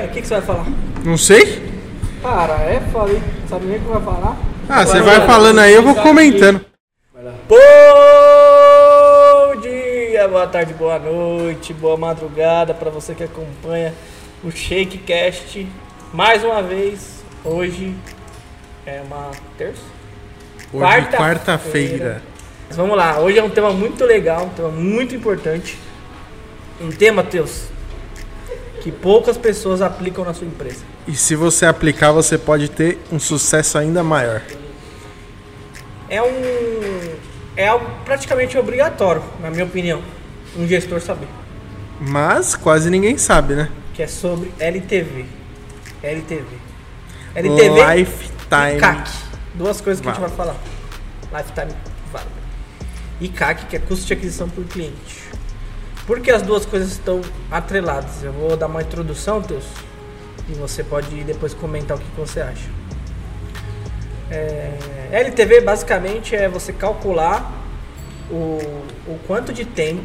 É, o que, que você vai falar? Não sei. Cara, é foda, hein? Sabe nem o que vai falar? Ah, você vai falando aí, eu vou comentando. Bom dia, boa tarde, boa noite, boa madrugada para você que acompanha o Shakecast. Mais uma vez, hoje é uma terça? Hoje, Quarta-feira. Mas vamos lá, hoje é um tema muito legal, um tema muito importante. Um tema, Teus, que poucas pessoas aplicam na sua empresa. E se você aplicar, você pode ter um sucesso ainda maior. É um. É algo praticamente obrigatório, na minha opinião, um gestor saber. Mas quase ninguém sabe, né? Que é sobre LTV. LTV. LTV Lifetime. e CAC. Duas coisas que a gente vai falar. Lifetime Value. E CAC, que é custo de aquisição por cliente. Por que as duas coisas estão atreladas? Eu vou dar uma introdução, Teus, e você pode depois comentar o que que você acha. É, LTV basicamente é você calcular o, o quanto de tempo,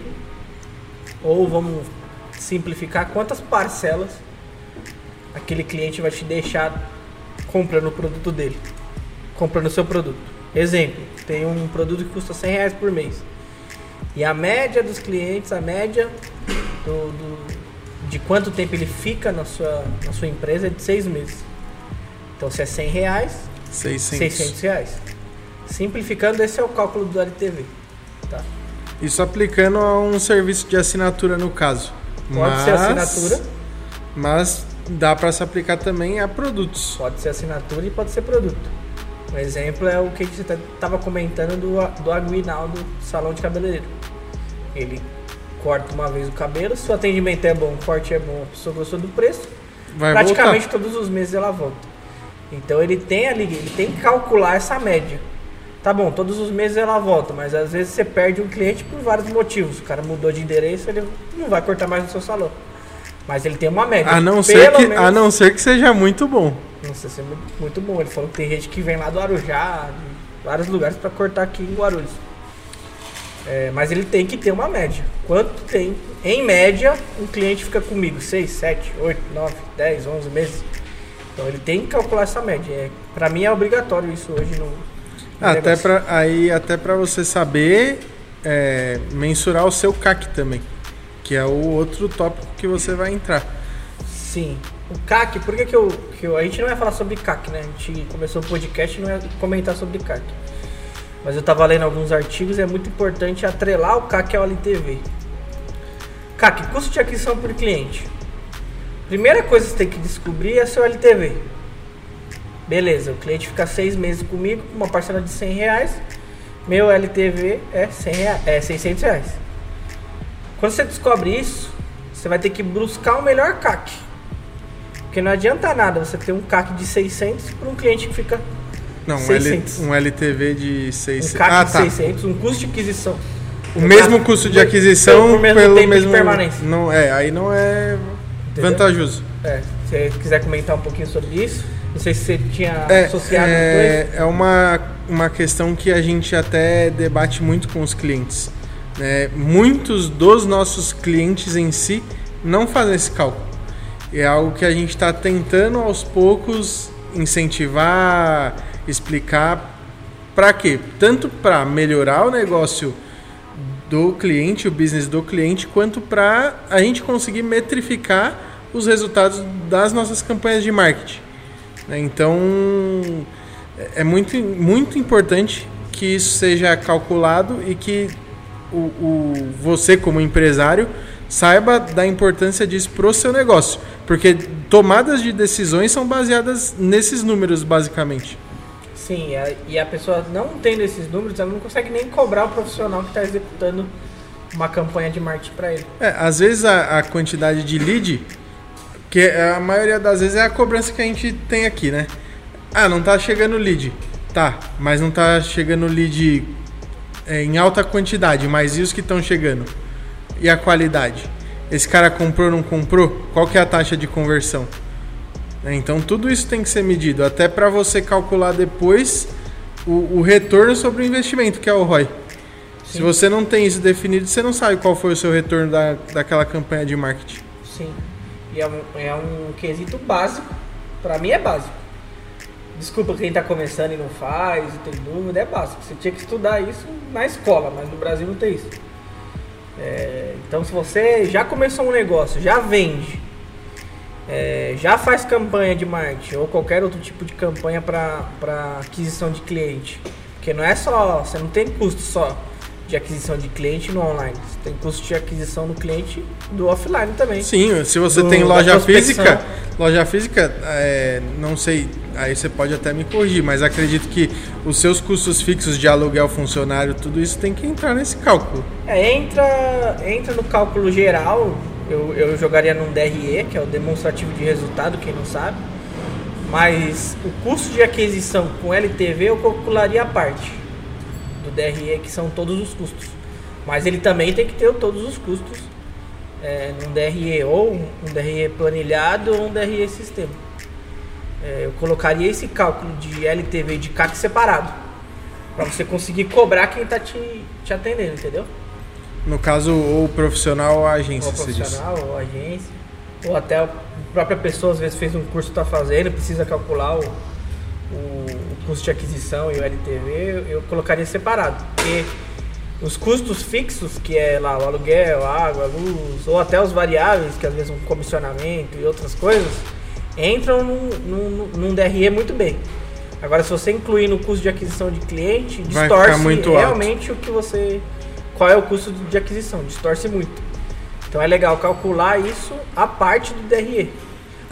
ou vamos simplificar, quantas parcelas aquele cliente vai te deixar comprando o produto dele, comprando o seu produto. Exemplo, tem um produto que custa 100 reais por mês. E a média dos clientes, a média do, do- de quanto tempo ele fica na sua, na sua empresa é de seis meses. Então se é 100 reais, 600. 600 reais. Simplificando, esse é o cálculo do LTV. Tá? Isso aplicando a um serviço de assinatura no caso. Pode ser assinatura, Mas dá para se aplicar também a produtos. pode ser assinatura e pode ser produto. Um exemplo é o que você estava comentando do, do Aguinaldo Salão de Cabeleireiro. Ele corta uma vez o cabelo, se o atendimento é bom, o corte é bom, a pessoa gostou do preço, Vai praticamente voltar. todos os meses ela volta. Então ele tem ali, ele tem que calcular essa média. Tá bom, todos os meses ela volta, mas às vezes você perde um cliente por vários motivos. O cara mudou de endereço, ele não vai cortar mais no seu salão. Mas ele tem uma média. A não, ser que, menos- a não ser que seja muito bom. não sei se é muito, muito bom. Ele falou que tem gente que vem lá do Arujá, de vários lugares para cortar aqui em Guarulhos. É, mas ele tem que ter uma média. Quanto tempo, em média, um cliente fica comigo? 6, 7, 8, 9, 10, 11 meses? Então ele tem que calcular essa média. É, para mim é obrigatório isso hoje no. no Até pra, aí até para você saber é, mensurar o seu CAC também, que é o outro tópico que você vai entrar. Sim. O CAC, por que, que, eu, que eu. A gente não vai falar sobre CAC, né? A gente começou o podcast e não ia comentar sobre CAC. Mas eu tava lendo alguns artigos é muito importante atrelar o CAC ao LTV. CAC, custo de aquisição por cliente. Primeira coisa que você tem que descobrir é seu LTV. Beleza, o cliente fica seis meses comigo com uma parcela de 100 reais. Meu LTV é, 100 rea- é 600 reais. Quando você descobre isso, você vai ter que buscar o melhor CAC. Porque não adianta nada você ter um CAC de 600 para um cliente que fica Não, um, L, 600. um LTV de um 600. CAC ah, de tá. 600, um custo de aquisição. O mesmo custo de aquisição por mesmo pelo tempo mesmo de permanência. Não é, aí não é Entendeu? vantajoso. É, se você quiser comentar um pouquinho sobre isso, não sei se você tinha É, associado é, é uma, uma questão que a gente até debate muito com os clientes. né? Muitos dos nossos clientes em si não fazem esse cálculo. É algo que a gente está tentando aos poucos incentivar, explicar. Para quê? Tanto para melhorar o negócio do cliente, o business do cliente, quanto para a gente conseguir metrificar os resultados das nossas campanhas de marketing. né? Então é muito, muito importante que isso seja calculado e que o, o- você, como empresário, saiba da importância disso para o seu negócio. Porque tomadas de decisões são baseadas nesses números, basicamente. Sim, e a, e a pessoa não tendo esses números, ela não consegue nem cobrar o profissional que está executando uma campanha de marketing para ele. É, às vezes a, a quantidade de lead, que a maioria das vezes é a cobrança que a gente tem aqui, né? Ah, não tá chegando lead. Tá, mas não tá chegando lead é, em alta quantidade, mas e os que estão chegando? E a qualidade? Esse cara comprou ou não comprou? Qual que é a taxa de conversão? Né, Então tudo isso tem que ser medido, até para você calcular depois o, o retorno sobre o investimento, que é o ROI. Se Sim. você não tem isso definido, você não sabe qual foi o seu retorno da, daquela campanha de marketing. Sim. E é um, é um quesito básico. Pra mim é básico. Desculpa quem tá começando e não faz, e tem dúvida, é básico. Você tinha que estudar isso na escola, mas no Brasil não tem isso. É, então se você já começou um negócio, já vende, é, já faz campanha de marketing ou qualquer outro tipo de campanha para aquisição de cliente, porque não é só, você não tem custo só de aquisição de cliente no online, você tem custo de aquisição do cliente do offline também. Sim, se você Do- tem loja física, loja física, é, não sei, aí você pode até me corrigir, mas acredito que os seus custos fixos de aluguel funcionário, tudo isso tem que entrar nesse cálculo. É, entra, entra no cálculo geral, eu, eu jogaria num DRE, que é o demonstrativo de resultado, quem não sabe. Mas o custo de aquisição com LTV eu calcularia a parte do DRE, que são todos os custos. Mas ele também tem que ter todos os custos é, num DRE, ou um, DRE planilhado ou um DRE sistema. É, eu colocaria esse cálculo de LTV e de CAC separado, para você conseguir cobrar quem está te, te atendendo, entendeu? No caso, ou profissional ou agência, ou profissional, ou agência, ou até a própria pessoa às vezes fez um curso que está fazendo, precisa calcular o, o, o custo de aquisição e o LTV, eu, colocaria separado. Porque os custos fixos, que é lá o aluguel, a água, a luz, ou até os variáveis, que às vezes um comissionamento e outras coisas, entram num, num, num DRE muito bem. Agora, se você incluir no custo de aquisição de cliente, distorce muito alto. realmente o que você. Qual é o custo de aquisição? Distorce muito. Então é legal calcular isso a parte do DRE.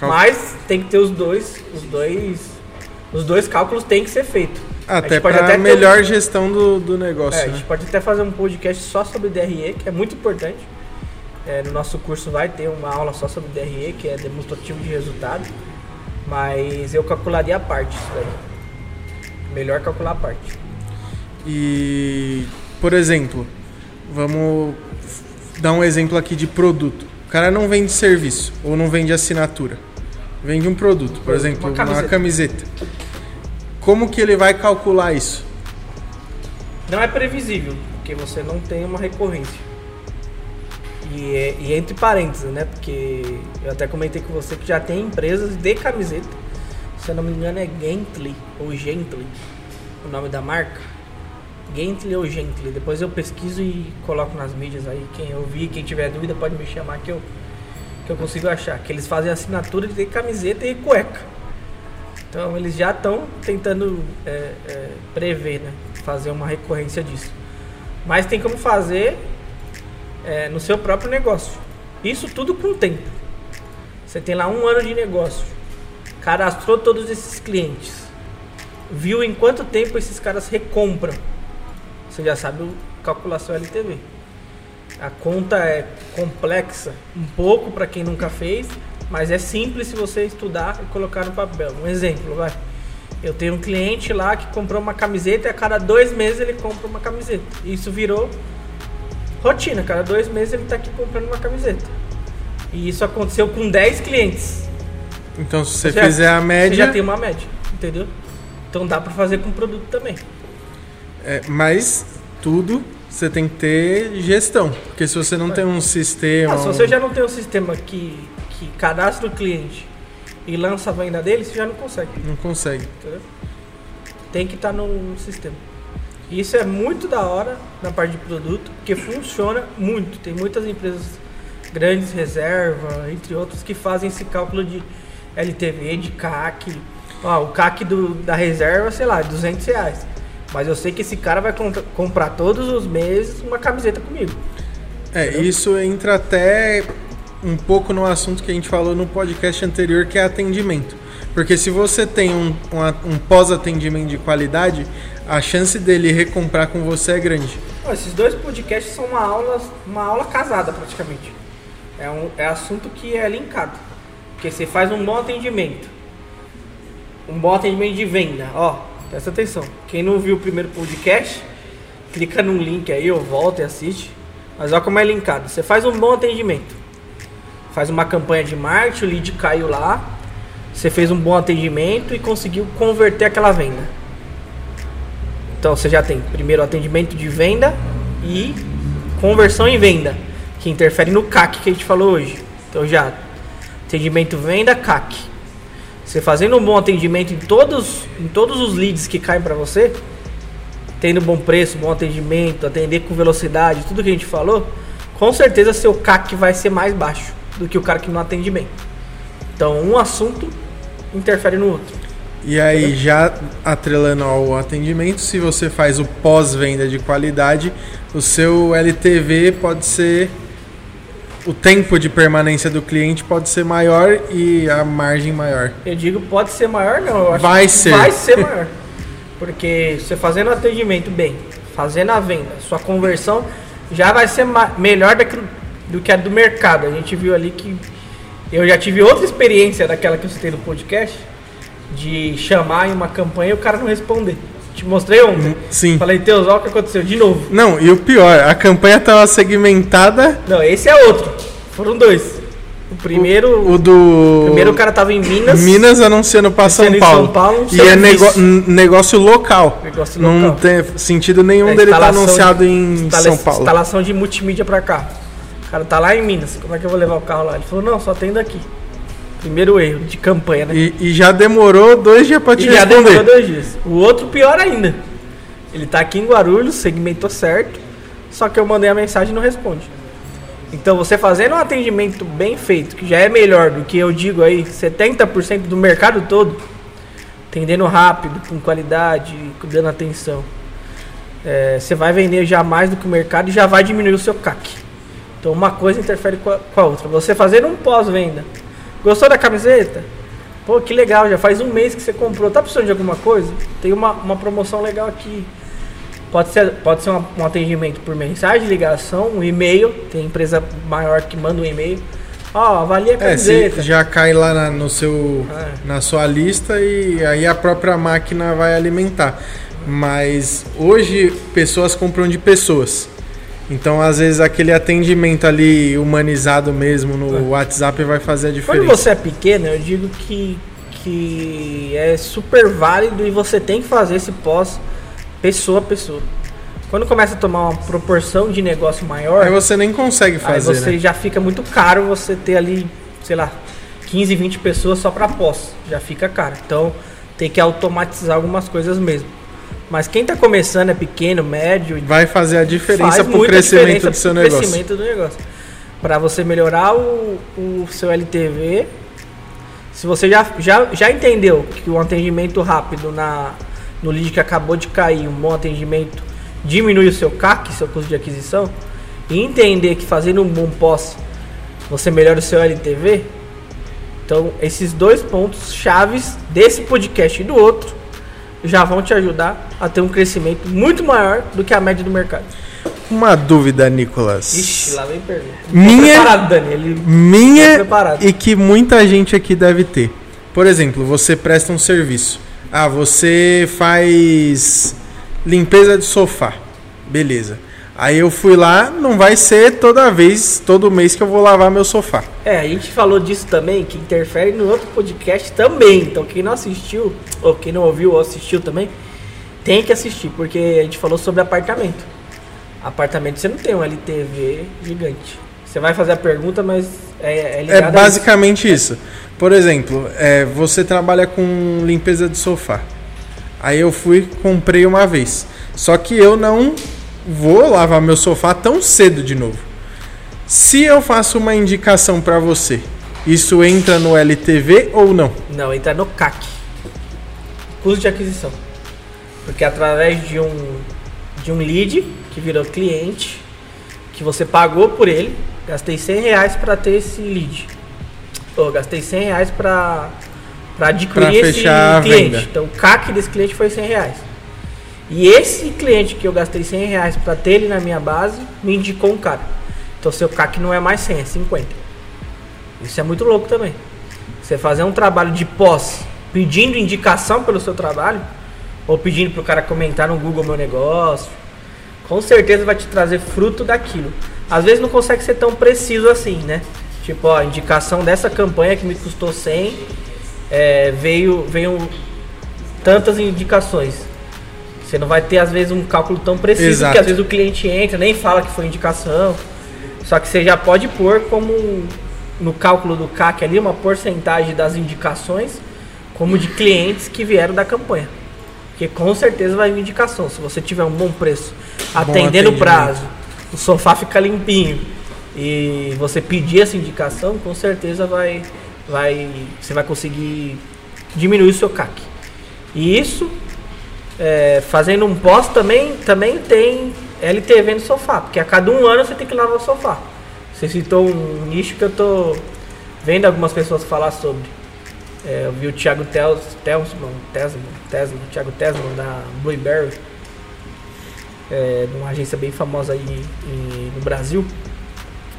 Mas tem que ter os dois, os dois, os dois cálculos tem que ser feito. A Até para ter melhor um- gestão do, do negócio, é, a né? gente pode até fazer um podcast só sobre DRE, que é muito importante. É, no nosso curso vai ter uma aula só sobre DRE, que é demonstrativo de resultado. Mas eu calcularia a parte isso daí. Melhor calcular a parte. E, por exemplo, vamos dar um exemplo aqui de produto. O cara não vende serviço ou não vende assinatura. Vende um produto, por Uma exemplo, uma camiseta. camiseta. Como que ele vai calcular isso? Não é previsível, porque você não tem uma recorrência. E, é- e entre parênteses, né? Porque eu até comentei com você que já tem empresas de camiseta. Se eu não me engano é Gently ou Gently, o nome da marca. Gently ou Gently. Depois eu pesquiso e coloco nas mídias aí. Quem ouvir, quem tiver dúvida pode me chamar que eu, que eu consigo achar. Que eles fazem assinatura de camiseta e cueca. Então eles já estão tentando é, é, prever, né? Fazer uma recorrência disso. Mas tem como fazer é, no seu próprio negócio. Isso tudo com tempo. Você tem lá um ano de negócio, cadastrou todos esses clientes, viu em quanto tempo esses caras recompram. Você já sabe o- calcular seu LTV. A conta é complexa um pouco para quem nunca fez, mas é simples se você estudar e colocar no papel. Um exemplo, vai. Eu tenho um cliente lá que comprou uma camiseta e a cada dois meses ele compra uma camiseta. Isso virou rotina. Cada dois meses ele está aqui comprando uma camiseta. E isso aconteceu com 10 clientes. Então, se você já- fizer a Você média, já tem uma média, entendeu? Então dá para fazer com produto também. É, mas tudo você tem que ter gestão. Porque se você não tem um sistema. Ah, se você já não tem um sistema que, que cadastra o cliente e lança a venda dele, você já não consegue. Não consegue. entendeu? Tem que estar no, no sistema. Isso é muito da hora na parte de produto, porque funciona muito. Tem muitas empresas grandes, reserva, entre outros, que fazem esse cálculo de LTV, de CAC. Ó, o CAC do, da reserva, sei lá, é 200 reais. Mas eu sei que esse cara vai comprar todos os meses uma camiseta comigo. É, Entendeu? isso entra até um pouco no assunto que a gente falou no podcast anterior, que é atendimento. Porque se você tem um, um um pós-atendimento de qualidade, a chance dele recomprar com você é grande. Esses dois podcasts são uma aula, uma aula casada praticamente. É um é assunto que é linkado. Porque você faz um bom atendimento. Um bom atendimento de venda. Ó, presta atenção. Quem não viu o primeiro podcast, clica num link aí, ou volta e assiste. Mas olha como é linkado. Você faz um bom atendimento. Faz uma campanha de marketing, o lead caiu lá. Você fez um bom atendimento e conseguiu converter aquela venda. Então você já tem primeiro atendimento de venda e conversão em venda, que interfere no CAC que a gente falou hoje. Então já Atendimento venda, CAC. Você fazendo um bom atendimento em todos, em todos os leads que caem para você, tendo bom preço, bom atendimento, atender com velocidade, tudo que a gente falou, com certeza seu CAC vai ser mais baixo do que o cara que não atende bem. Então, um assunto interfere no outro. E aí, já atrelando ao atendimento, se você faz o pós-venda de qualidade, o seu LTV pode ser. O tempo de permanência do cliente pode ser maior e a margem maior. Eu digo pode ser maior, não. Eu acho Vai que ser. Vai ser maior. Porque você fazendo o atendimento bem, fazendo a venda, sua conversão já vai ser melhor daquilo, do que a do mercado. A gente viu ali que eu já tive outra experiência daquela que eu citei no podcast, de chamar em uma campanha e o cara não responder. Te mostrei ontem. Sim. Falei, Teus, olha o que aconteceu de novo. Não, e o pior, a campanha estava segmentada. Não, esse é outro. Foram dois. O primeiro, O do. primeiro o cara tava em Minas. Minas anunciando para São Paulo. São Paulo, e é nego- negócio local. Negócio Não local. tem sentido nenhum É, dele estar instalação anunciado de- em São Paulo. Instalação de multimídia pra cá. O cara tá lá em Minas. Como é que eu vou levar o carro lá? Ele falou, não, só tem daqui. Primeiro erro de campanha, né? E, e já demorou dois dias para te E já responder. demorou dois dias. O outro pior ainda. Ele tá aqui em Guarulhos, segmentou certo, só que eu mandei a mensagem e não responde. Então você fazendo um atendimento bem feito, que já é melhor do que eu digo aí, 70% do mercado todo, atendendo rápido, com qualidade, dando atenção. é, você vai vender já mais do que o mercado e já vai diminuir o seu CAC. Então uma coisa interfere com a, com a outra. Você fazendo um pós-venda. Gostou da camiseta? Pô, que legal, já faz um mês que você comprou. Tá precisando de alguma coisa? Tem uma, uma promoção legal aqui. Pode ser, pode ser uma- um atendimento por mensagem, ligação, um e-mail. Tem empresa maior que manda um e-mail. Ó, avalia a É, se camiseta. já cai lá na, no seu, É. na sua lista e aí a própria máquina vai alimentar. Mas hoje pessoas compram de pessoas. Então, às vezes, aquele atendimento ali humanizado mesmo no WhatsApp vai fazer a Quando diferença. você é pequeno, eu digo que, que é super válido e você tem que fazer esse pós pessoa a pessoa. Quando começa a tomar uma proporção de negócio maior, Aí você nem consegue aí fazer, você né? já fica muito caro você ter ali, sei lá, 15, 20 pessoas só para pós. Já fica caro. Então tem que automatizar algumas coisas mesmo. Mas quem tá começando é pequeno, médio, Vai fazer a diferença pro muita crescimento do seu negócio. crescimento do negócio. Para você melhorar o, o seu LTV, se você já, já, já entendeu que o atendimento rápido na, no lead que acabou de cair, um bom atendimento, diminui o seu CAC, seu custo de aquisição, e entender que fazendo um bom pós você melhora o seu LTV, então esses dois pontos chaves desse podcast e do outro já vão te ajudar a ter um crescimento muito maior do que a média do mercado. Uma dúvida, Nicolas. Ixi, lá vem pergunta. Minha- preparado, Dani. Ele... Tô Minha e que muita gente aqui deve ter. Por exemplo, você presta um serviço. Ah, você faz limpeza de sofá. Beleza. Aí eu fui lá, não vai ser toda vez, todo mês que eu vou lavar meu sofá. É, a gente falou disso também, que interfere no outro podcast também. Então quem não assistiu, ou quem não ouviu ou assistiu também, tem que assistir, porque a gente falou sobre apartamento. Apartamento você não tem um LTV gigante. Você vai fazer a pergunta, mas é, é É a isso. basicamente isso. Por exemplo, é, você trabalha com limpeza de sofá. Aí eu fui, comprei uma vez. Só que eu não vou lavar meu sofá tão cedo de novo. Se eu faço uma indicação para você, isso entra no LTV ou não? Não, entra no CAC. Custo de aquisição. Porque através de um de um lead que virou cliente, que você pagou por ele, gastei 100 reais para ter esse lead. Ou gastei 100 reais para adquirir Pra esse cliente. Então o CAC desse cliente foi 100 reais. E esse cliente que eu gastei 100 reais para ter ele na minha base, me indicou um cara. Então seu CAC não é mais 100, é 50. Isso é muito louco também. Você fazer um trabalho de pós pedindo indicação pelo seu trabalho, ou pedindo para o cara comentar no Google meu negócio, com certeza vai te trazer fruto daquilo. Às vezes não consegue ser tão preciso assim, né? Tipo, ó, a indicação dessa campanha que me custou 100, é, veio, veio tantas indicações. Você não vai ter, às vezes, um cálculo tão preciso, Exato. porque às vezes o cliente entra, nem fala que foi indicação. Só que você já pode pôr como no cálculo do CAC ali uma porcentagem das indicações como de clientes que vieram da campanha. Porque com certeza vai vir indicação. Se você tiver um bom preço, atendendo o prazo, o sofá fica limpinho e você pedir essa indicação, com certeza vai, vai, você vai conseguir diminuir o seu CAC. E isso, é, fazendo um pós também, também tem LTV no sofá, porque a cada um ano você tem que lavar o sofá. Você citou um nicho que eu tô vendo algumas pessoas falar sobre. É, eu vi o Thiago Tel- Telsman, Tesman, Tesman, Thiago Tesman da Blueberry, é, de uma agência bem famosa aí em- no Brasil.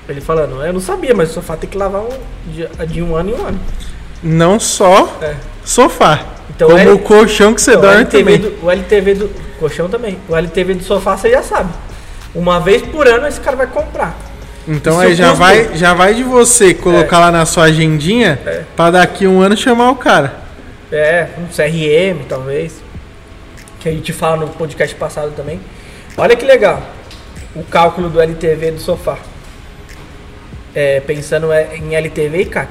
Ele falando, eu não sabia, mas o sofá tem que lavar um, de, de um ano em um ano. Não só É. sofá, Então, como ele- o colchão que você Então, o dorme LTV também. do, o LTV do colchão também. O LTV do sofá você já sabe. Uma vez por ano esse cara vai comprar. Então aí já custo- vai, já vai de você colocar lá na sua agendinha É. pra daqui um ano chamar o cara. É, um CRM talvez. Que a gente fala no podcast passado também. Olha que legal. O cálculo do LTV do sofá. É, pensando é, em LTV e CAC.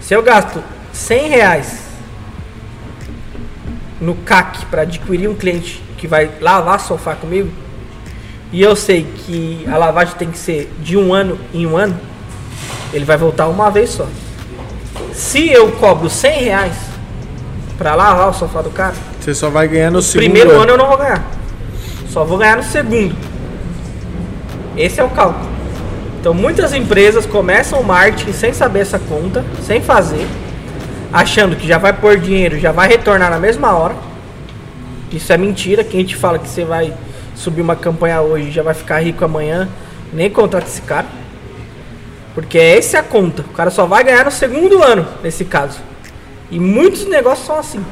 Se eu gasto 100 reais no CAC para adquirir um cliente que vai lavar sofá comigo, e eu sei que a lavagem tem que ser de um ano em um ano, ele vai voltar uma vez só. Se eu cobro 100 reais pra lavar o sofá do cara, Você só vai ganhar no segundo primeiro ano. ano. eu não vou ganhar. Só vou ganhar no segundo. Esse é o cálculo. Então muitas empresas começam o marketing sem saber essa conta, sem fazer, achando que já vai pôr dinheiro, já vai retornar na mesma hora. Isso é mentira. Quem te fala que você vai subir uma campanha hoje já vai ficar rico amanhã, nem contrata esse cara. Porque essa é a conta. O cara só vai ganhar no segundo ano, nesse caso. E muitos negócios são assim.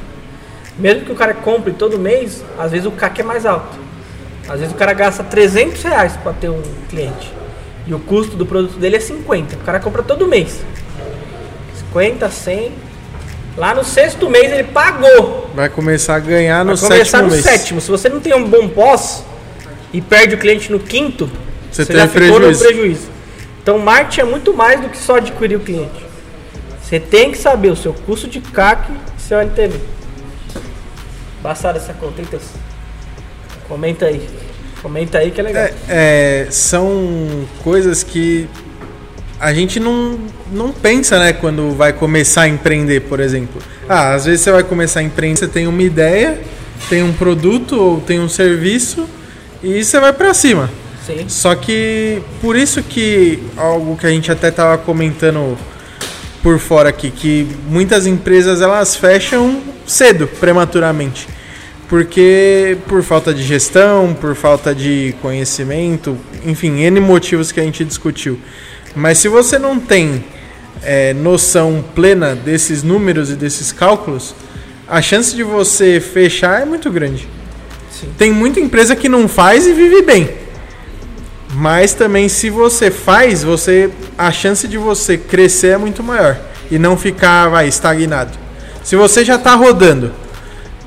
Mesmo que o cara compre todo mês, às vezes o CAC é mais alto. Às vezes o cara gasta 300 reais para ter um cliente. E o custo do produto dele é 50. O cara compra todo mês. 50, 100. Lá no sexto mês ele pagou. Vai começar a ganhar no Vai começar sétimo no mês. sétimo. Se você não tem um bom pós e perde o cliente no quinto, Você você, já ficou prejuízo. no prejuízo. Então, marketing é muito mais do que só adquirir o cliente. Você tem que saber o seu custo de CAC e seu LTV. Passaram essa conta, Teus? Comenta aí. Comenta aí que é legal. É, é, são coisas que a gente não, não pensa, né, quando vai começar a empreender, por exemplo. Ah, às vezes você vai começar a empreender, você tem uma ideia, tem um produto ou tem um serviço e você vai pra cima. Sim. Só que por isso que algo que a gente até tava comentando por fora aqui, que muitas empresas elas fecham cedo, prematuramente. Porque por falta de gestão, por falta de conhecimento, enfim, N motivos que a gente discutiu. Mas se você não tem é, noção plena desses números e desses cálculos, a chance de você fechar é muito grande. Sim. Tem muita empresa que não faz e vive bem. Mas também se você faz, você a chance de você crescer é muito maior e não ficar vai, estagnado. Se você já está rodando,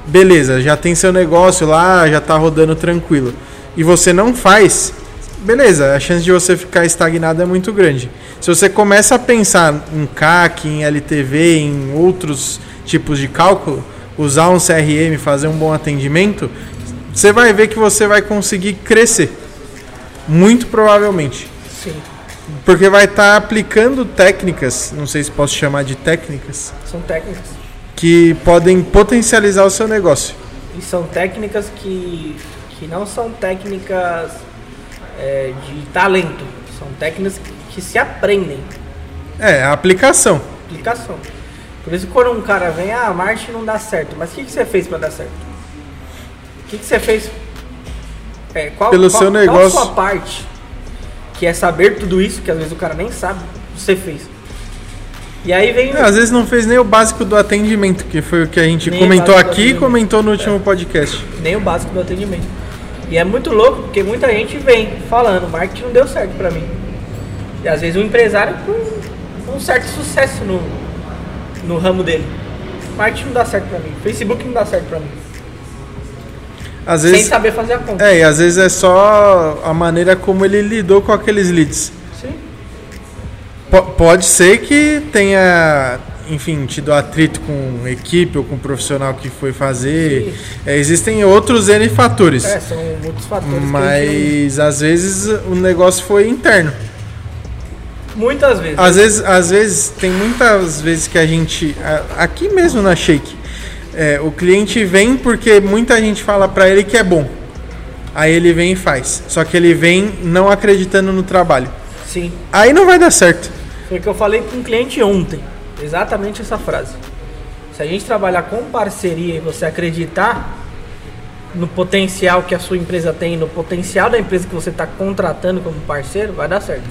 beleza, já tem seu negócio lá, já está rodando tranquilo, e você não faz, beleza, a chance de você ficar estagnado é muito grande. Se você começa a pensar em CAC, em LTV, em outros tipos de cálculo, usar um CRM, fazer um bom atendimento, você vai ver que você vai conseguir crescer. Muito provavelmente. Sim. Porque vai estar aplicando técnicas, não sei se posso chamar de técnicas, São técnicas. que podem potencializar o seu negócio. E são técnicas que, que não são técnicas é, de talento. São técnicas que, se aprendem. É, a aplicação. Aplicação. Por isso quando um cara vem, ah, a marketing não dá certo. Mas o que, que você fez para dar certo? O que, que você fez? É, qual, Pelo qual- seu Qual a negócio. sua parte? Que é saber tudo isso, que às vezes o cara nem sabe, você fez. E aí vem. É, às vezes não fez nem o básico do atendimento, que foi o que a gente Nem comentou aqui e comentou no último podcast. nem o básico do atendimento. E é muito louco porque muita gente vem falando, marketing não deu certo pra mim. E às vezes um empresário com um certo sucesso no, no ramo dele. Marketing não dá certo pra mim, Facebook não dá certo pra mim. Às Sem vezes, saber fazer a conta. é, e às vezes é só a maneira como ele lidou com aqueles leads. Sim. pode ser que tenha, enfim, tido atrito com equipe ou com profissional que foi fazer. É, existem outros N fatores. É, são muitos fatores. Mas às vezes o negócio foi interno. Muitas vezes. Às vezes, às vezes tem muitas vezes que a gente. Aqui mesmo na Shake, é, o cliente vem porque muita gente fala para ele que é bom. Aí ele vem e faz. Só que ele vem não acreditando no trabalho. Sim. Aí não vai dar certo. Foi o que eu falei com um cliente ontem. Exatamente essa frase. Se a gente trabalhar com parceria e você acreditar no potencial que a sua empresa tem, no potencial da empresa que você está contratando como parceiro, vai dar certo.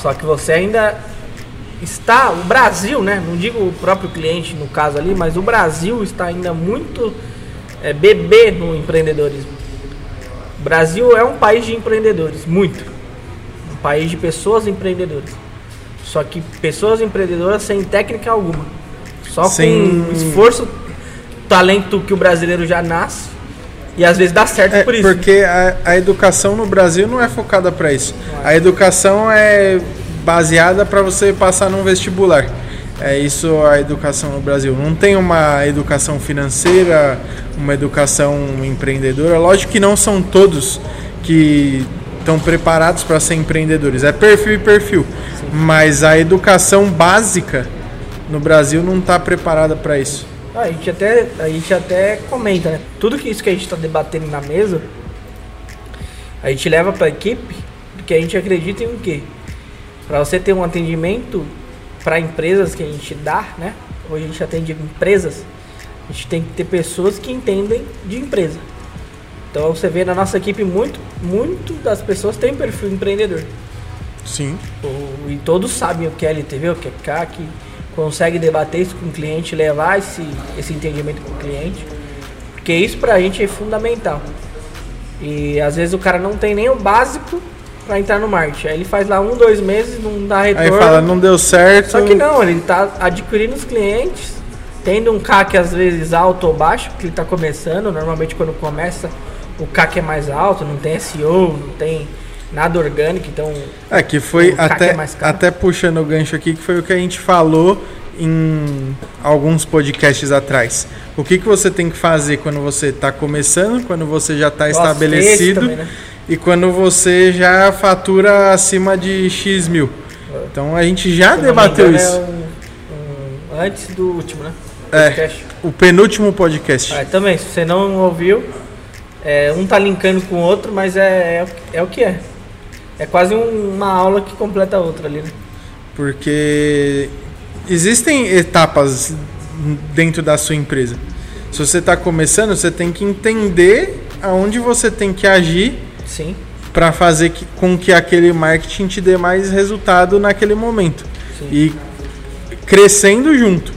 Só que você ainda está, o Brasil, né? Não digo o próprio cliente no caso ali, mas o Brasil está ainda muito é, bebê no empreendedorismo. O Brasil é um país de empreendedores, muito. Um país de pessoas empreendedoras. Só que pessoas empreendedoras sem técnica alguma. Só sem... com esforço, talento que o brasileiro já nasce. E às vezes dá certo é, por isso. Porque a, a educação no Brasil não é focada para isso. A educação é baseada para você passar num vestibular. É isso a educação no Brasil. Não tem uma educação financeira, uma educação empreendedora. Lógico que não são todos que estão preparados para ser empreendedores. É perfil e perfil. Mas a educação básica no Brasil não está preparada para isso. Ah, a, gente até, a gente até comenta, né? Tudo que isso que a gente está debatendo na mesa, a gente leva para a equipe, porque a gente acredita em o quê? Para você ter um atendimento para empresas que a gente dá, né? Hoje a gente atende empresas, a gente tem que ter pessoas que entendem de empresa. Então você vê na nossa equipe muito, muito das pessoas têm perfil empreendedor. Sim. E todos sabem o que é LTV, o que é CAC, consegue debater isso com o cliente, levar esse, esse entendimento com o cliente. Porque isso pra gente é fundamental. E às vezes o cara não tem nem o básico para entrar no marketing. Aí ele faz lá um, dois meses, não dá retorno. Aí fala, não deu certo. Só que não, ele tá adquirindo os clientes, tendo um CAC às vezes alto ou baixo, porque ele está começando. Normalmente quando começa, o CAC é mais alto, não tem SEO, não tem nada orgânico, então. É que foi até, é até puxando o gancho aqui, que foi o que a gente falou em alguns podcasts atrás. O que, que você tem que fazer quando você está começando, quando você já está estabelecido também, né? e quando você já fatura acima de X mil. Então a gente já Se debateu engano, isso. É um, um, antes do último, né? É, o penúltimo podcast. Ah, também, se você não ouviu, é, um tá linkando com o outro, mas é, é, é o que é. É quase um, uma aula que completa a outra ali, né? Porque existem etapas dentro da sua empresa. Se você está começando, você tem que entender aonde você tem que agir Sim. para fazer que, com que aquele marketing te dê mais resultado naquele momento. Sim. E crescendo junto.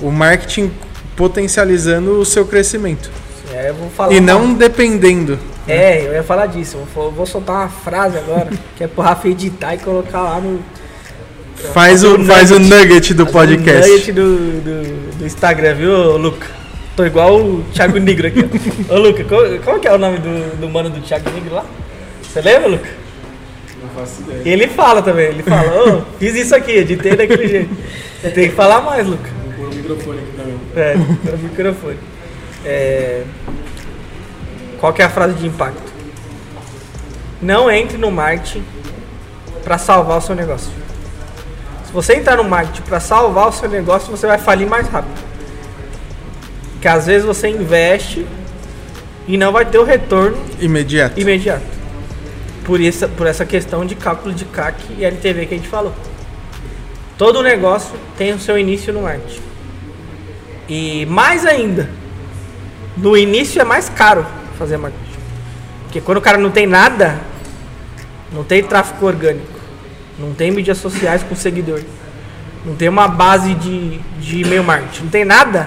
O marketing potencializando o seu crescimento. É, e não dependendo. É, eu ia falar disso. Eu vou, vou soltar uma frase agora, que é pro Rafa editar e colocar lá no. Faz o, faz o nugget do podcast. O nugget do, do, do, Instagram, viu, Luca? Tô igual o Thiago Negro aqui. Ô, Luca, qual, qual que é o nome do, do mano do Thiago Negro lá? Você lembra, Luca? Não faço ideia. Ele fala também, ele fala, ô, oh, fiz isso aqui, editei daquele jeito. Você tem que falar mais, Luca. Vou pôr o microfone aqui também. É, pôr o microfone. É... Qual que é a frase de impacto? Não entre no marketing para salvar o seu negócio. Se você entrar no marketing para salvar o seu negócio, você vai falir mais rápido. Que às vezes você investe e não vai ter o retorno imediato. imediato. Por, essa, por essa questão de cálculo de CAC e LTV que a gente falou. Todo negócio tem o seu início no marketing. E mais ainda, no início é mais caro fazer marketing. Porque quando o cara não tem nada, não tem tráfego orgânico, não tem mídias sociais com seguidor, não tem uma base de, de e-mail marketing, não tem nada.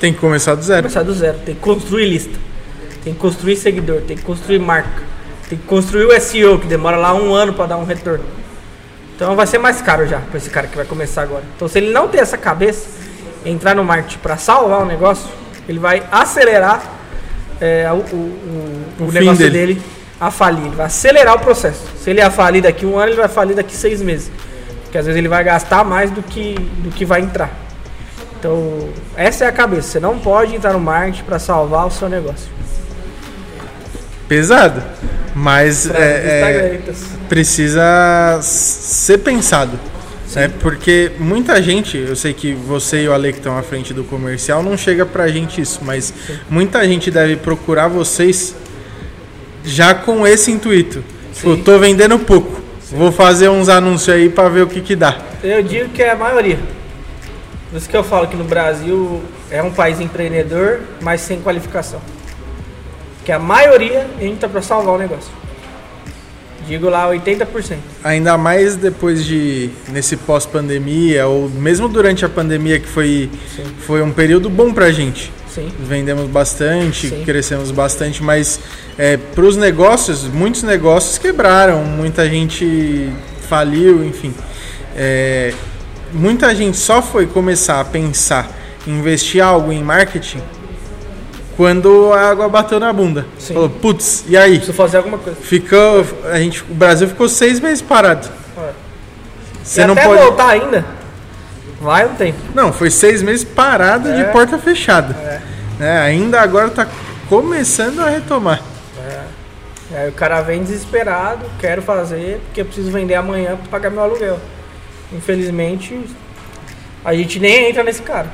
Tem que começar do zero. Começar do zero. Tem que construir lista. Tem que construir seguidor. Tem que construir marca. Tem que construir o SEO, que demora lá um ano para dar um retorno. Então vai ser mais caro já para esse cara que vai começar agora. Então se ele não tem essa cabeça, entrar no marketing para salvar o negócio, ele vai acelerar é, o, o, o, o negócio dele. dele. a falir, ele vai acelerar o processo. Se ele ia falir daqui um ano, ele vai falir daqui seis meses. Porque às vezes ele vai gastar mais do que, do que vai entrar. Então, essa é a cabeça. Você não pode entrar no marketing para salvar o seu negócio. Pesado. Mas é, é, precisa ser pensado. Né? Porque muita gente, eu sei que você e o Ale que estão à frente do comercial, não chega pra gente isso, mas muita gente deve procurar vocês já com esse intuito. Tipo, eu tô vendendo pouco. Sim. Vou fazer uns anúncios aí para ver o que que dá. Eu digo que é a maioria. Por isso que eu falo que no Brasil é um país empreendedor, mas sem qualificação. Que a maioria entra para salvar o negócio. Digo lá 80%. Ainda mais depois de nesse pós-pandemia ou mesmo durante a pandemia que foi foi um período bom pra gente. Sim. Vendemos bastante, Sim. crescemos bastante, mas é, para os negócios, muitos negócios quebraram, muita gente faliu, enfim. É, muita gente só foi começar a pensar investir algo em marketing quando a água bateu na bunda. Sim. Falou, putz, e aí? Preciso fazer alguma coisa. Ficou, a gente, o Brasil ficou seis meses parado. É. Você e não até pode voltar ainda. Vai um tempo. Não, foi seis meses parado é. de porta fechada. É. É, ainda agora está começando a retomar. É. Aí o cara vem desesperado, quero fazer, porque eu preciso vender amanhã para pagar meu aluguel. Infelizmente, a gente nem entra nesse cara.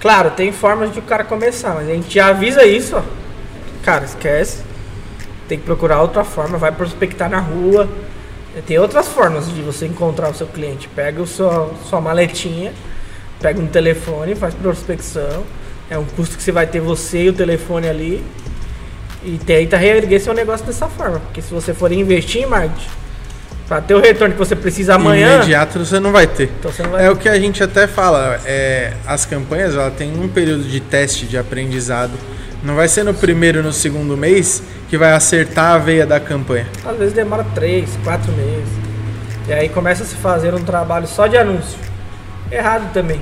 Claro, tem formas de o cara começar, mas a gente já avisa isso, ó. Cara, esquece. Tem que procurar outra forma, vai prospectar na rua. Tem outras formas de você encontrar o seu cliente. Pega o seu, sua maletinha, pega um telefone, faz prospecção. É um custo que você vai ter você e o telefone ali. E tenta reerguer seu negócio dessa forma. Porque se você for investir em marketing, para ter o retorno que você precisa amanhã. Imediato você não vai ter. Então não vai é ter. o que a gente até fala. É, as campanhas ela tem um período de teste de aprendizado. Não vai ser no primeiro no segundo mês que vai acertar a veia da campanha. Às vezes demora três, quatro meses. E aí começa a se fazer um trabalho só de anúncio. Errado também.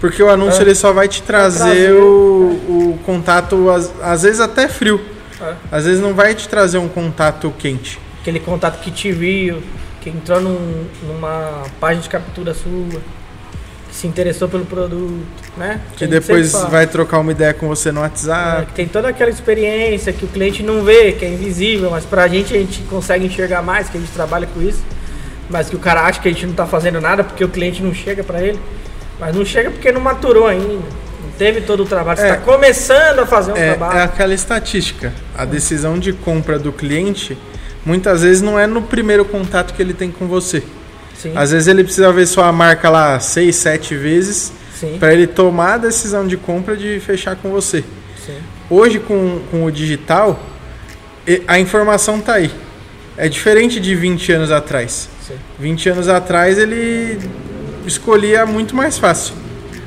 Porque o anúncio é. ele só vai te trazer, trazer o, o, contato, às, às, vezes até frio. É. Às vezes não vai te trazer um contato quente aquele contato que te viu, que entrou num, numa página de captura sua, que se interessou pelo produto, né? Que, que depois vai trocar uma ideia com você no WhatsApp. É, que tem toda aquela experiência que o cliente não vê, que é invisível, mas pra gente a gente consegue enxergar mais, que a gente trabalha com isso. Mas que o cara acha que a gente não tá fazendo nada porque o cliente não chega para ele. Mas não chega porque não maturou ainda. Não teve todo o trabalho. Você está é, começando a fazer um é, trabalho. É aquela estatística. A decisão de compra do cliente muitas vezes não é no primeiro contato que ele tem com você. Sim. Às vezes ele precisa ver sua marca lá seis, sete vezes para ele tomar a decisão de compra de fechar com você. Sim. Hoje com, com o digital, a informação está aí. É diferente de 20 anos atrás. Sim. 20 anos atrás ele escolhia muito mais fácil.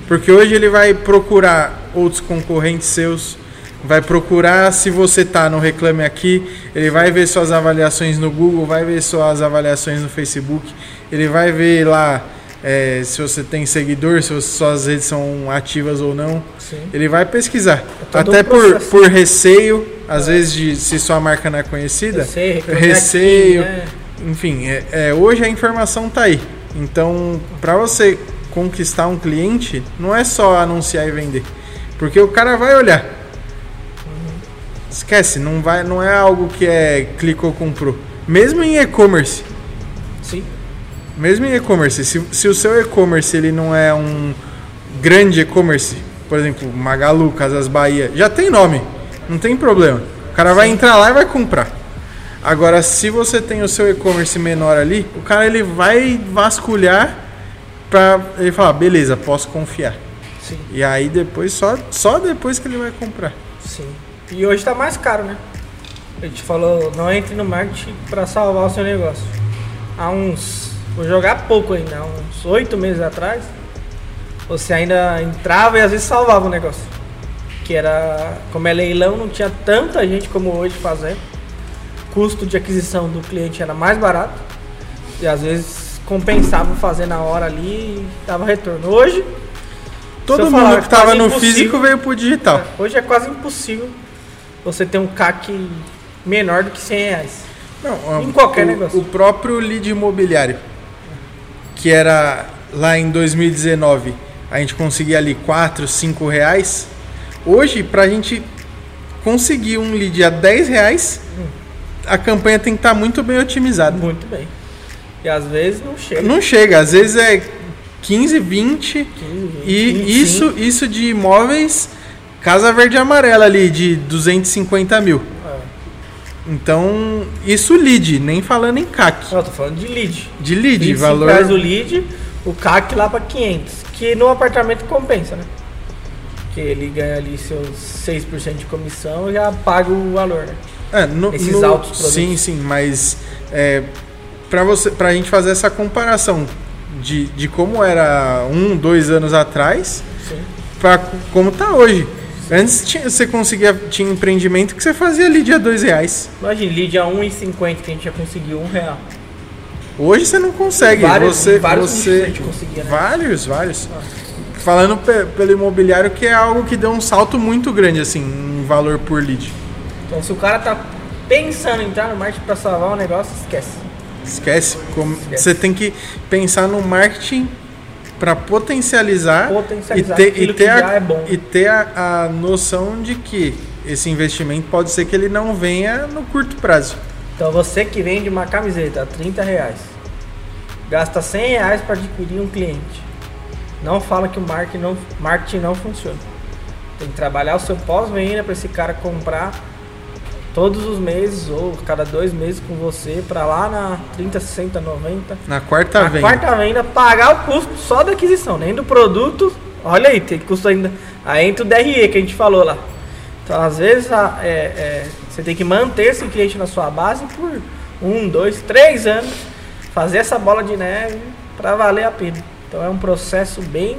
Porque hoje ele vai procurar outros concorrentes seus, vai procurar se você tá no Reclame Aqui, ele vai ver suas avaliações no Google, vai ver suas avaliações no Facebook, ele vai ver lá é, se você tem seguidor, se suas redes são ativas ou não. Sim. Ele vai pesquisar. É Até um por, por receio, às é. vezes, de se sua marca não é conhecida. Receio. receio aqui, né? Enfim, é, é, hoje a informação tá aí. Então, para você conquistar um cliente, não é só anunciar e vender. Porque o cara vai olhar. Esquece, não, vai, não é algo que é clicou, comprou. Mesmo em e-commerce. Sim. Mesmo em e-commerce, se, se o seu e-commerce ele não é um grande e-commerce, por exemplo, Magalu, Casas Bahia, já tem nome, não tem problema. O cara Sim. vai entrar lá e vai comprar. Agora, se você tem o seu e-commerce menor ali, o cara ele vai vasculhar para ele falar, beleza, posso confiar. Sim. E aí depois só só depois que ele vai comprar. Sim. E hoje está mais caro, né? A gente falou, não entre no marketing para salvar o seu negócio. Há uns, vou jogar pouco ainda, há uns oito meses atrás, você ainda entrava e às vezes salvava o negócio. Que era, como é leilão, não tinha tanta gente como hoje fazendo. Custo de aquisição do cliente era mais barato. E às vezes compensava fazer na hora ali e dava retorno. Hoje, todo mundo que estava no físico veio pro digital. É, hoje é quase impossível você tem um CAC menor do que 100 reais. Não, Em qualquer o, negócio. O próprio lead imobiliário, que era lá em 2019, a gente conseguia ali 4, 5 reais. Hoje, pra gente conseguir um lead a 10 reais, a campanha tem que estar muito bem otimizada. Muito bem. E às vezes não chega. Não chega, às vezes é 15, 20. 15, 20, E 25. isso, isso de imóveis, Casa Verde e Amarela ali, de 250 mil. É. Então, isso lead, nem falando em CAC. Não, tô falando de lead. De lead, 25 valor. reais o lead, o CAC lá pra 500. Que no apartamento compensa, né? Que ele ganha ali seus 6% de comissão e já paga o valor, né? É, no, Esses no- altos produtos. Sim, sim, mas é, para você, pra gente fazer essa comparação de, de como era um, dois anos atrás, para como tá hoje. Antes tinha, você conseguia tinha empreendimento que você fazia ali dia dois reais. Imagina, lead a 1,50 que a gente já conseguiu um real. Hoje você não consegue. Vários- você, vários você a gente conseguia, né? vários, vários. Falando pe- pelo imobiliário que é algo que deu um salto muito grande assim, em valor por lead. Então se o cara tá pensando em entrar no marketing pra salvar o negócio, esquece. Esquece. Esquece. Você tem que pensar no marketing para potencializar, Potencializar e ter, e ter, a, é e ter a, a noção de que esse investimento pode ser que ele não venha no curto prazo. Então você que vende uma camiseta a 30 reais, gasta 100 reais para adquirir um cliente. Não fala que o marketing não, marketing não funciona. Tem que trabalhar o seu pós-venda para esse cara comprar todos os meses ou cada dois meses com você para lá na 30, 60, 90. Na quarta Na venda. quarta venda, pagar o custo só da aquisição, nem do produto. Olha aí, tem custo ainda. Aí entra o DRE que a gente falou lá. Então, às vezes, a- é, é, você tem que manter esse cliente na sua base por um, dois, três anos, fazer essa bola de neve para valer a pena. Então, é um processo bem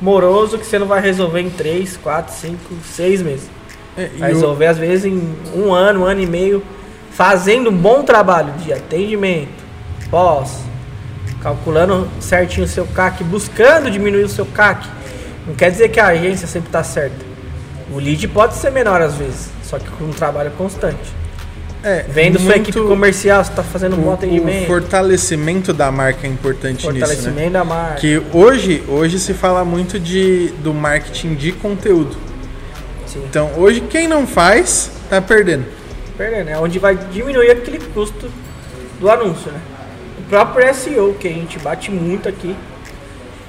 moroso que você não vai resolver em três, quatro, cinco, seis meses. É, resolver, às vezes, em um ano, um ano e meio, fazendo um bom trabalho de atendimento, pós, calculando certinho o seu CAC, buscando diminuir o seu CAC. Não quer dizer que a agência sempre está certa. O lead pode ser menor às vezes, só que com um trabalho constante. é, Vendo sua equipe comercial, você está fazendo um bom o, o atendimento, fortalecimento da marca é importante nisso, né? fortalecimento da marca. Que hoje, hoje se fala muito de, do marketing de conteúdo. Sim. Então, hoje quem não faz, tá perdendo. Perdendo, é onde vai diminuir aquele custo do anúncio, né? O próprio SEO, que a gente bate muito aqui.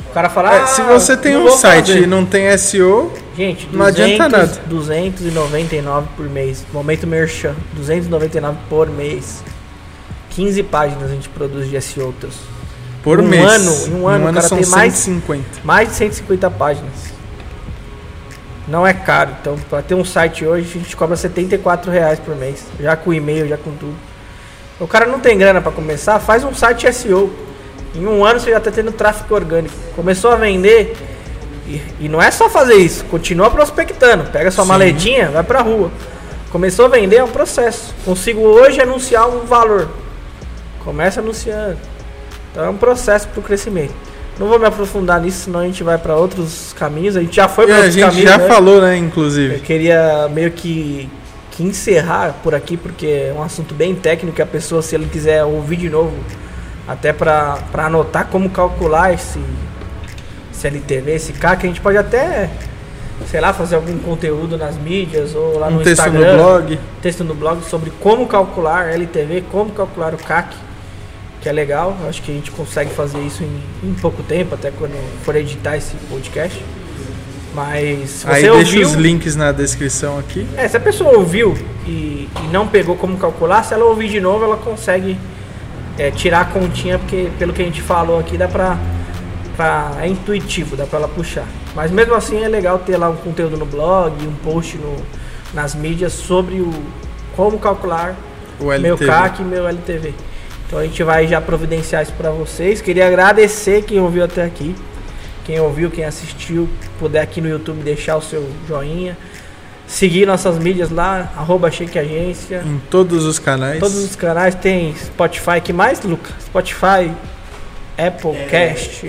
O cara fala, É, ah, se você tem um site fazer." e não tem SEO, Gente, 200, Não adianta nada. 299 por mês. Momento Merchan, 299 por mês. 15 páginas a gente produz de SEO. por Um mês. ano- em um ano, o cara são tem mais- 150. Mais de 150 páginas. Não é caro. Então, para ter um site hoje, a gente cobra 74 reais por mês. Já com e-mail, já com tudo. O cara não tem grana para começar, faz um site SEO. Em um ano você já está tendo tráfego orgânico. Começou a vender. E, e não é só fazer isso, continua prospectando. Pega sua Sim. maletinha, vai pra rua. Começou a vender, é um processo. Consigo hoje anunciar um valor. Começa anunciando. Então é um processo para o crescimento. Não vou me aprofundar nisso, senão a gente vai para outros caminhos. A gente já foi E para a outros gente caminhos. já né? falou, né, Eu inclusive. queria meio que, que encerrar por aqui, porque é um assunto bem técnico. que A pessoa, se ele quiser ouvir de novo, até para anotar como calcular esse, esse LTV, esse CAC, a gente pode até, sei lá, fazer algum conteúdo nas mídias ou lá Um no texto Instagram. no blog. Texto no blog sobre como calcular LTV, como calcular o CAC, que é legal. Acho que a gente consegue fazer isso em, em pouco tempo, até quando for editar esse podcast. Mas Aí ouviu, deixa os links na descrição aqui. é, se a pessoa ouviu e, e não pegou como calcular, se ela ouvir de novo, ela consegue é, tirar a continha, porque pelo que a gente falou aqui, dá pra, pra. É intuitivo, dá pra ela puxar. Mas mesmo assim é legal ter lá um conteúdo no blog, um post no, nas mídias sobre o como calcular O meu. CAC e meu LTV. Então a gente vai já providenciar isso para vocês. Queria agradecer quem ouviu até aqui. Quem ouviu, quem assistiu, puder aqui no YouTube deixar o seu joinha. Seguir nossas mídias lá, arroba Shake Agência. Em todos os canais. Todos os canais tem Spotify. que mais, Luca? Spotify, Apple Cast,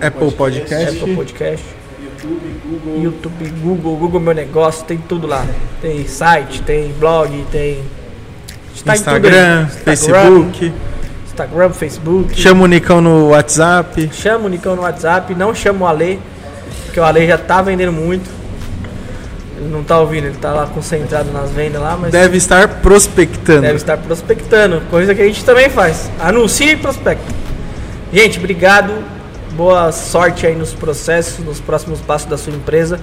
Apple Podcast. Apple Podcast. YouTube, Google. YouTube, Google, Google Meu Negócio, tem tudo lá. Tem site, tem blog, tem. Tá Instagram, Facebook. Instagram, Facebook. Chama o Nicão no WhatsApp. Chama o Nicão no WhatsApp, não chama o Ale, porque o Ale já tá vendendo muito. Ele não tá ouvindo, ele tá lá concentrado nas vendas lá, mas. Deve estar prospectando. Deve estar prospectando, coisa que a gente também faz. Anuncia e prospecta. Gente, obrigado. Boa sorte aí nos processos, nos próximos passos da sua empresa.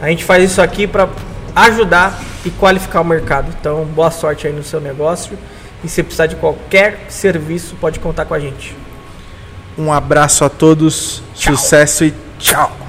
A gente faz isso aqui para ajudar e qualificar o mercado. Então, boa sorte aí no seu negócio. E se precisar de qualquer serviço, pode contar com a gente. Um abraço a todos, tchau. sucesso e tchau!